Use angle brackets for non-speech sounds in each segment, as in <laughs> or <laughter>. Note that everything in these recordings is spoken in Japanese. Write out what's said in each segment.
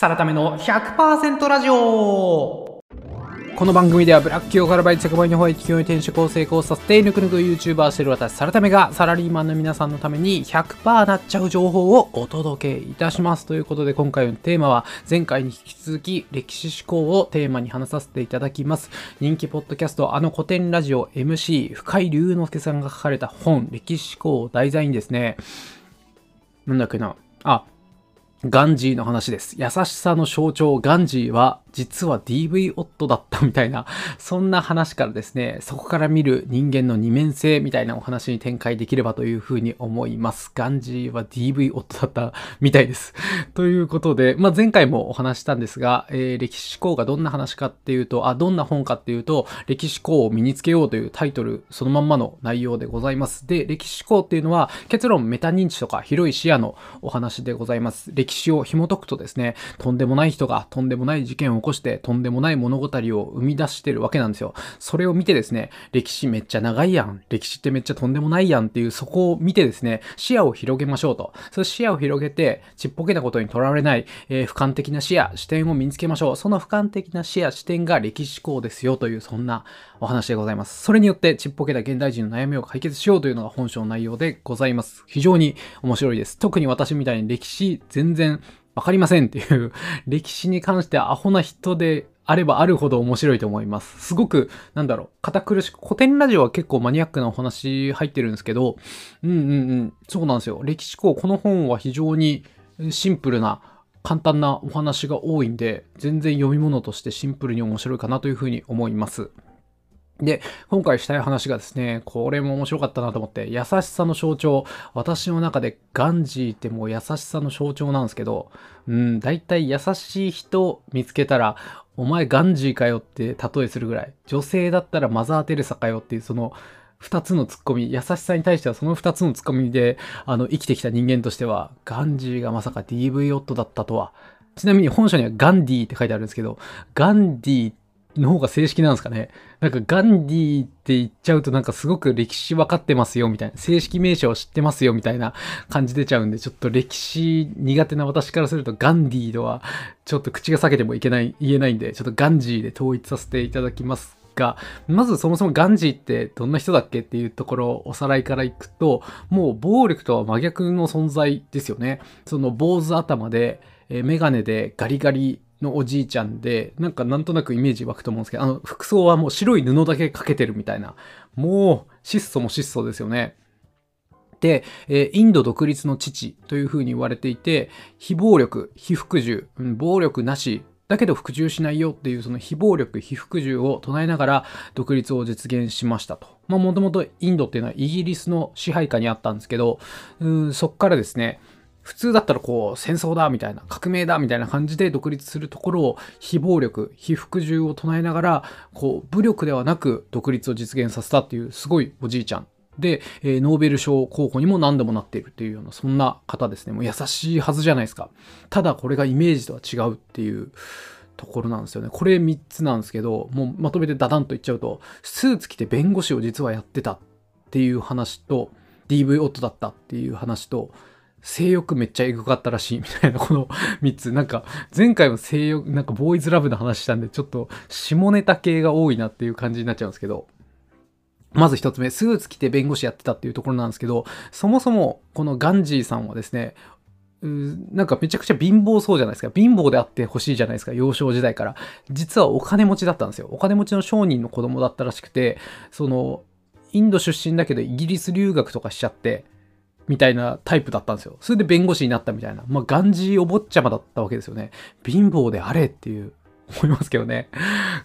サラタメの100%ラジオ。この番組ではブラック企業からバイト100倍にホワイト企業に転職を成功させてぬくぬく YouTuber してる私サラタメがサラリーマンの皆さんのために100%なっちゃう情報をお届けいたします。ということで今回のテーマは前回に引き続き歴史思考をテーマに話させていただきます。人気ポッドキャストあの古典ラジオ MC 深井龍之介さんが書かれた本歴史思考を題材にですねなんだっけな。あガンジーの話です。優しさの象徴、ガンジーは実は DV 夫だったみたいな、そんな話からですね、そこから見る人間の二面性みたいなお話に展開できればというふうに思います。ガンジーは DV 夫だったみたいです。<laughs> ということで、まあ、前回もお話したんですが、えー、歴史思考がどんな話かっていうと、あ、どんな本かっていうと、歴史思考を身につけようというタイトル、そのまんまの内容でございます。で、歴史思考っていうのは、結論メタ認知とか広い視野のお話でございます。歴史を紐解くとですね、とんでもない人がとんでもない事件を起こしてとんでもない物語を生み出してるわけなんですよ。それを見てですね、歴史めっちゃ長いやん。歴史ってめっちゃとんでもないやんっていうそこを見てですね、視野を広げましょうと。その視野を広げて、ちっぽけなことにとらわれない、えー、俯瞰的な視野、視点を身につけましょう。その俯瞰的な視野、視点が歴史考ですよという、そんなお話でございます。それによってちっぽけな現代人の悩みを解決しようというのが本書の内容でございます。非常に面白いです。特に私みたいに歴史全然わかりませんっていう <laughs> 歴史に関してアホな人であればあるほど面白いと思います。すごく、なんだろう、堅苦しく、古典ラジオは結構マニアックなお話入ってるんですけど、うんうんうん、そうなんですよ。歴史校、この本は非常にシンプルな、簡単なお話が多いんで、全然読み物としてシンプルに面白いかなというふうに思います。で、今回したい話がですね、これも面白かったなと思って、優しさの象徴。私の中でガンジーってもう優しさの象徴なんですけど、うん、だいたい優しい人見つけたら、お前ガンジーかよって例えするぐらい、女性だったらマザー・テレサかよっていうその、二つのツッコミ、優しさに対してはその二つのツッコミで、あの、生きてきた人間としては、ガンジーがまさか DV 夫だったとは。ちなみに本書にはガンディーって書いてあるんですけど、ガンディーの方が正式なんですかね。なんかガンディって言っちゃうとなんかすごく歴史分かってますよみたいな、正式名称を知ってますよみたいな感じ出ちゃうんで、ちょっと歴史苦手な私からするとガンディとはちょっと口が裂けてもいけない、言えないんで、ちょっとガンジーで統一させていただきますが、まずそもそもガンジーってどんな人だっけっていうところをおさらいからいくと、もう暴力とは真逆の存在ですよね。その坊主頭で、えメガネでガリガリのおじいちゃんで、なんかなんとなくイメージ湧くと思うんですけど、あの、服装はもう白い布だけかけてるみたいな。もう、質素も質素ですよね。で、えインド独立の父というふうに言われていて、非暴力、非服従、うん、暴力なし、だけど服従しないよっていうその非暴力、非服従を唱えながら独立を実現しましたと。まあもともとインドっていうのはイギリスの支配下にあったんですけど、うんそっからですね、普通だったらこう戦争だみたいな革命だみたいな感じで独立するところを非暴力非服従を唱えながらこう武力ではなく独立を実現させたっていうすごいおじいちゃん。で、えー、ノーベル賞候補にも何度もなっているっていうようなそんな方ですね。もう優しいはずじゃないですかただこれがイメージとは違うっていうところなんですよね。これ3つなんですけどもうまとめてダダンと言っちゃうとスーツ着て弁護士を実はやってたっていう話と DV 夫だったっていう話と性欲めっちゃエグかったらしいみたいなこの3つ。なんか前回も性欲、なんかボーイズラブの話したんでちょっと下ネタ系が多いなっていう感じになっちゃうんですけど。まず一つ目、スーツ着て弁護士やってたっていうところなんですけど、そもそもこのガンジーさんはですね、なんかめちゃくちゃ貧乏そうじゃないですか。貧乏であってほしいじゃないですか。幼少時代から。実はお金持ちだったんですよ。お金持ちの商人の子供だったらしくて、その、インド出身だけどイギリス留学とかしちゃって、みたいなタイプだったんですよ。それで弁護士になったみたいな。まあ、ガンジーお坊ちゃまだったわけですよね。貧乏であれっていう思いますけどね。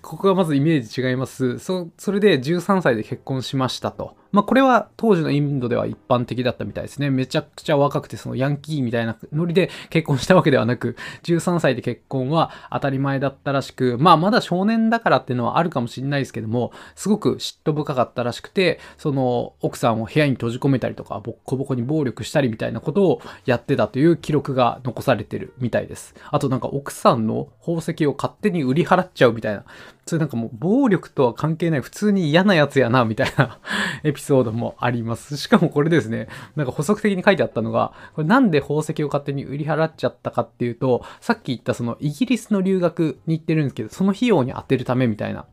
ここがまずイメージ違います。そ、それで13歳で結婚しましたと。まあ、これは当時のインドでは一般的だったみたいですね。めちゃくちゃ若くて、そのヤンキーみたいなノリで結婚したわけではなく、13歳で結婚は当たり前だったらしく、まあ、まだ少年だからっていうのはあるかもしれないですけども、すごく嫉妬深かったらしくて、その奥さんを部屋に閉じ込めたりとか、ボッコボコに暴力したりみたいなことをやってたという記録が残されてるみたいです。あとなんか奥さんの宝石を勝手に売り払っちゃうみたいな、それなんかもう暴力とは関係ない普通に嫌なやつやな、みたいなエピ <laughs> ソードもあります。しかもこれですね、なんか補足的に書いてあったのが、これなんで宝石を勝手に売り払っちゃったかっていうと、さっき言ったそのイギリスの留学に行ってるんですけど、その費用に充てるためみたいな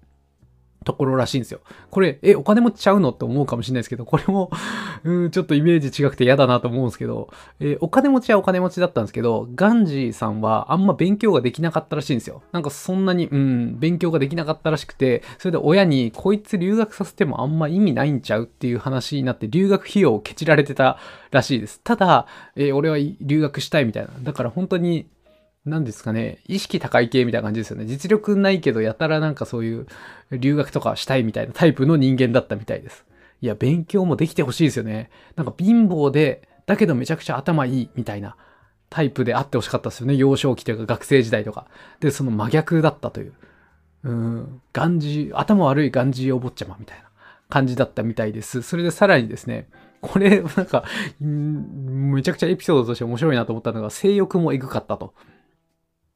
ところらしいんですよ。これ、え、お金持ちちゃうの？って思うかもしれないですけど、これも <laughs> うん、ちょっとイメージ違くて嫌だなと思うんですけど、えー、お金持ちはお金持ちだったんですけど、ガンジーさんはあんま勉強ができなかったらしいんですよ。なんかそんなに、うん、勉強ができなかったらしくて、それで親に、こいつ留学させてもあんま意味ないんちゃうっていう話になって、留学費用をケチられてたらしいです。ただ、えー、俺は留学したいみたいな。だから本当に、何ですかね、意識高い系みたいな感じですよね。実力ないけど、やたらなんかそういう留学とかしたいみたいなタイプの人間だったみたいです。いや、勉強もできてほしいですよね。なんか貧乏で、だけどめちゃくちゃ頭いいみたいなタイプであってほしかったですよね。幼少期というか学生時代とか。で、その真逆だったという。うん、ガンジー、頭悪いガンジーお坊ちゃまみたいな感じだったみたいです。それでさらにですね、これ、なんか、めちゃくちゃエピソードとして面白いなと思ったのが、性欲もエグかったと。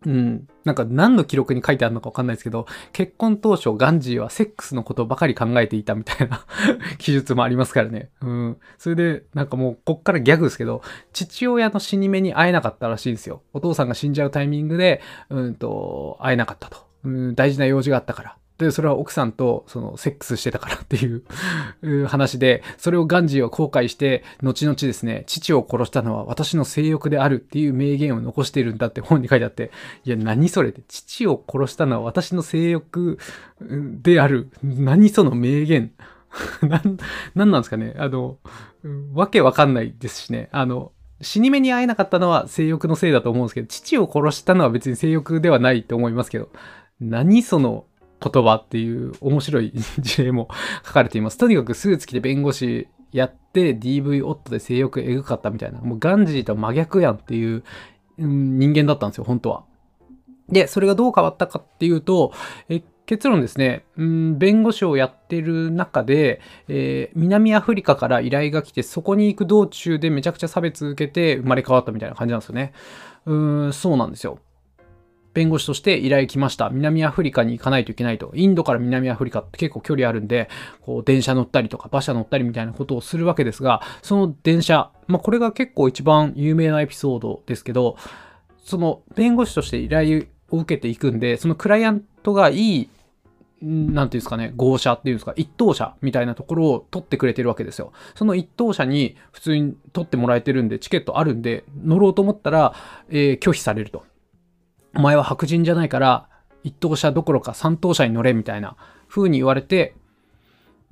うん。なんか何の記録に書いてあるのかわかんないですけど、結婚当初ガンジーはセックスのことばかり考えていたみたいな <laughs> 記述もありますからね。うん。それで、なんかもう、こっからギャグですけど、父親の死に目に会えなかったらしいんですよ。お父さんが死んじゃうタイミングで、うんと、会えなかったと。うん、大事な用事があったから。で、それは奥さんと、その、セックスしてたからっていう <laughs> 話で、それをガンジーは後悔して、後々ですね、父を殺したのは私の性欲であるっていう名言を残しているんだって本に書いてあって、いや、何それって、父を殺したのは私の性欲である。何その名言？<laughs> なん、なんなんですかね？あの、わけわかんないですしね。あの、死に目に会えなかったのは性欲のせいだと思うんですけど、父を殺したのは別に性欲ではないと思いますけど、何その言葉っていう面白い <laughs> 事例も書かれています。とにかくスーツ着て弁護士やって DV 夫で性欲エグかったみたいな、もうガンジーと真逆やんっていう、うん、人間だったんですよ、本当は。で、それがどう変わったかっていうと、え結論ですね、うん、弁護士をやってる中で、えー、南アフリカから依頼が来て、そこに行く道中でめちゃくちゃ差別受けて生まれ変わったみたいな感じなんですよね。うん、そうなんですよ。弁護士として依頼来ました。南アフリカに行かないといけないと。インドから南アフリカって結構距離あるんで、こう電車乗ったりとか馬車乗ったりみたいなことをするわけですが、その電車、まあこれが結構一番有名なエピソードですけど、その弁護士として依頼を受けていくんで、そのクライアントがいいなんていうんですかね、号車っていうんですか、一等車みたいなところを取ってくれてるわけですよ。その一等車に普通に取ってもらえてるんで、チケットあるんで、乗ろうと思ったら、えー、拒否されると。お前は白人じゃないから、一等車どころか三等車に乗れみたいな風に言われて、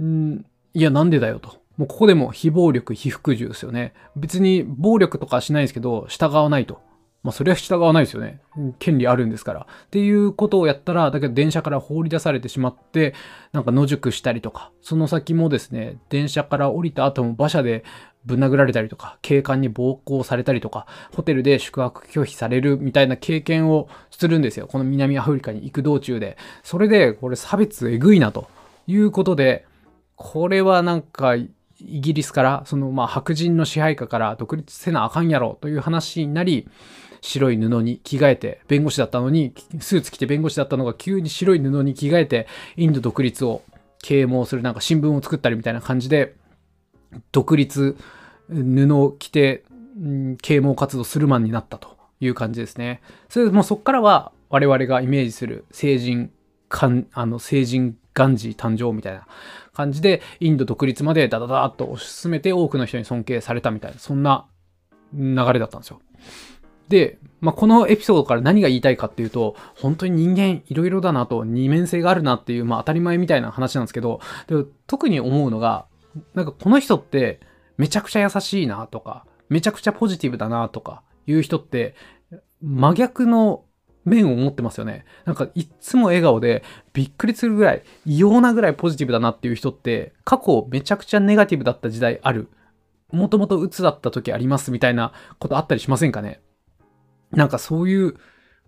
んいや、なんでだよと。もうここでも非暴力、非服従ですよね。別に暴力とかしないですけど、従わないと。まあ、それは従わないですよね。権利あるんですから。っていうことをやったら、だけど電車から放り出されてしまって、なんか野宿したりとか、その先もですね、電車から降りた後も馬車でぶん殴られたりとか、警官に暴行されたりとか、ホテルで宿泊拒否されるみたいな経験をするんですよ。この南アフリカに行く道中で。それで、これ差別えぐいなということで、これはなんか、イギリスから、そのまあ白人の支配下から独立せなあかんやろという話になり、白い布に着替えて、弁護士だったのに、スーツ着て弁護士だったのが急に白い布に着替えて、インド独立を啓蒙するなんか新聞を作ったりみたいな感じで、独立、布を着て、啓蒙活動するマンになったという感じですね。それでもうそこからは我々がイメージする成人、あの成人ガンジー誕生みたいな感じで、インド独立までダダダーっと推し進めて多くの人に尊敬されたみたいな、そんな流れだったんですよ。で、まあ、このエピソードから何が言いたいかっていうと、本当に人間いろいろだなと、二面性があるなっていう、まあ、当たり前みたいな話なんですけど、特に思うのが、なんかこの人ってめちゃくちゃ優しいなとか、めちゃくちゃポジティブだなとかいう人って、真逆の面を持ってますよね。なんかいっつも笑顔でびっくりするぐらい、異様なぐらいポジティブだなっていう人って、過去めちゃくちゃネガティブだった時代ある。もともと鬱だった時ありますみたいなことあったりしませんかねなんかそういう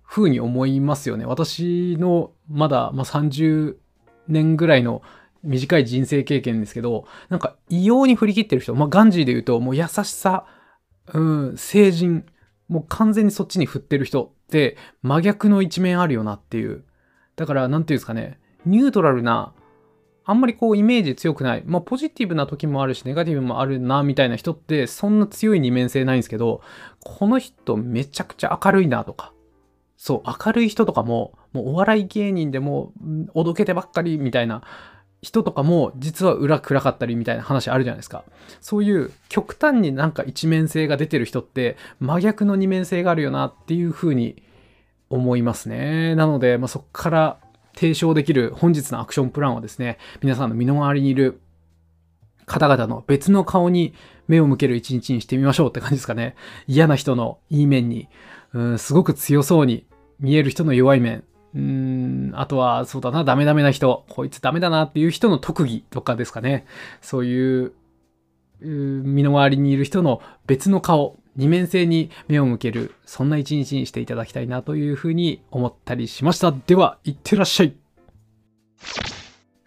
風に思いますよね。私のまだ、ま、30年ぐらいの短い人生経験ですけど、なんか異様に振り切ってる人、まあ、ガンジーで言うと、もう優しさ、うん、成人、もう完全にそっちに振ってる人って真逆の一面あるよなっていう。だから、なんていうんですかね、ニュートラルなあんまりこうイメージ強くない。まあポジティブな時もあるし、ネガティブもあるな、みたいな人ってそんな強い二面性ないんですけど、この人めちゃくちゃ明るいなとか、そう、明るい人とかも、もうお笑い芸人でも、おどけてばっかりみたいな人とかも、実は裏暗かったりみたいな話あるじゃないですか。そういう極端になんか一面性が出てる人って、真逆の二面性があるよなっていうふうに思いますね。なので、まあ、そこから提唱できる本日のアクションプランはですね、皆さんの身の回りにいる方々の別の顔に目を向ける一日にしてみましょうって感じですかね。嫌な人のいい面に、うん、すごく強そうに見える人の弱い面。うーん、あとは、そうだな、ダメダメな人。こいつダメだなっていう人の特技とかですかね。そういう、う身の回りにいる人の別の顔、二面性に目を向ける、そんな一日にしていただきたいなというふうに思ったりしました。では、いってらっしゃい。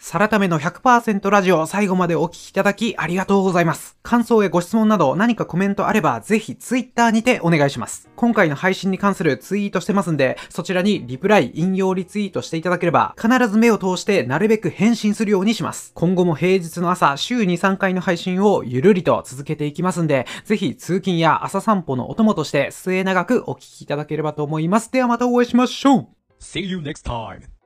サラタメの100%ラジオ最後までお聞きいただきありがとうございます。感想やご質問など何かコメントあればぜひツイッターにてお願いします。今回の配信に関するツイートしてますんで、そちらにリプライ、引用リツイートしていただければ必ず目を通してなるべく返信するようにします。今後も平日の朝週2、3回の配信をゆるりと続けていきますんで、ぜひ通勤や朝散歩のお供として末永くお聞きいただければと思います。ではまたお会いしましょう See you next time.